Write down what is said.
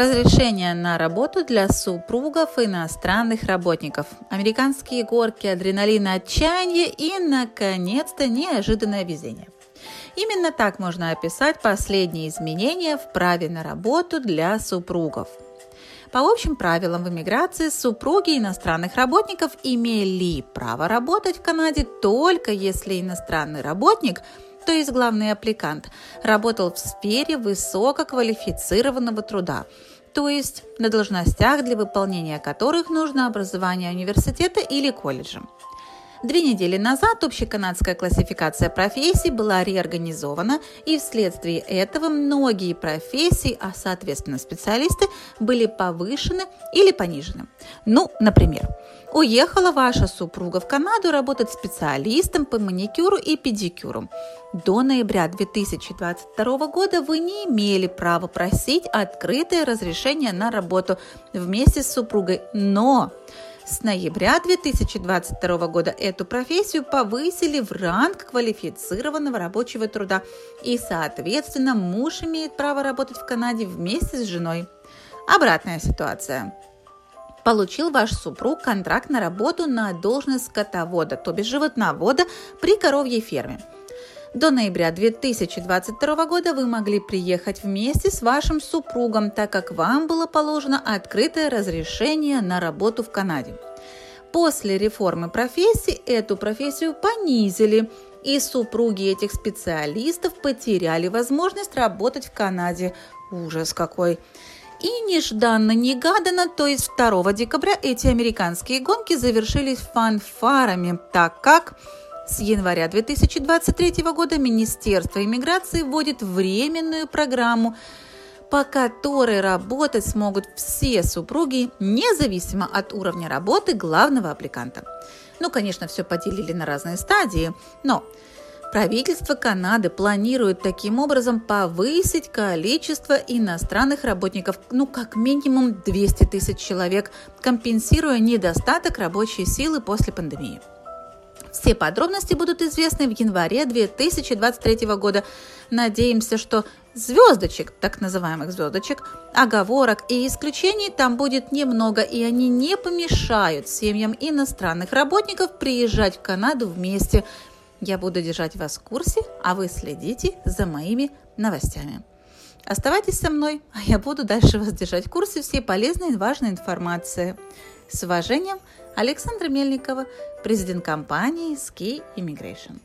Разрешение на работу для супругов иностранных работников. Американские горки, адреналин, отчаяние и, наконец-то, неожиданное везение. Именно так можно описать последние изменения в праве на работу для супругов. По общим правилам в иммиграции супруги иностранных работников имели право работать в Канаде только если иностранный работник – то есть главный аппликант, работал в сфере высококвалифицированного труда, то есть на должностях, для выполнения которых нужно образование университета или колледжа. Две недели назад общеканадская классификация профессий была реорганизована, и вследствие этого многие профессии, а соответственно специалисты, были повышены или понижены. Ну, например, уехала ваша супруга в Канаду работать специалистом по маникюру и педикюру. До ноября 2022 года вы не имели права просить открытое разрешение на работу вместе с супругой, но с ноября 2022 года эту профессию повысили в ранг квалифицированного рабочего труда, и, соответственно, муж имеет право работать в Канаде вместе с женой. Обратная ситуация. Получил ваш супруг контракт на работу на должность скотовода, то бишь животновода при коровьей ферме – до ноября 2022 года вы могли приехать вместе с вашим супругом, так как вам было положено открытое разрешение на работу в Канаде. После реформы профессии эту профессию понизили, и супруги этих специалистов потеряли возможность работать в Канаде. Ужас какой! И нежданно-негаданно, то есть 2 декабря, эти американские гонки завершились фанфарами, так как с января 2023 года Министерство иммиграции вводит временную программу, по которой работать смогут все супруги, независимо от уровня работы главного аппликанта. Ну, конечно, все поделили на разные стадии, но Правительство Канады планирует таким образом повысить количество иностранных работников, ну, как минимум 200 тысяч человек, компенсируя недостаток рабочей силы после пандемии. Все подробности будут известны в январе 2023 года. Надеемся, что звездочек, так называемых звездочек, оговорок и исключений там будет немного, и они не помешают семьям иностранных работников приезжать в Канаду вместе. Я буду держать вас в курсе, а вы следите за моими новостями. Оставайтесь со мной, а я буду дальше вас держать в курсе всей полезной и важной информации. С уважением, Александра Мельникова, президент компании Ski Immigration.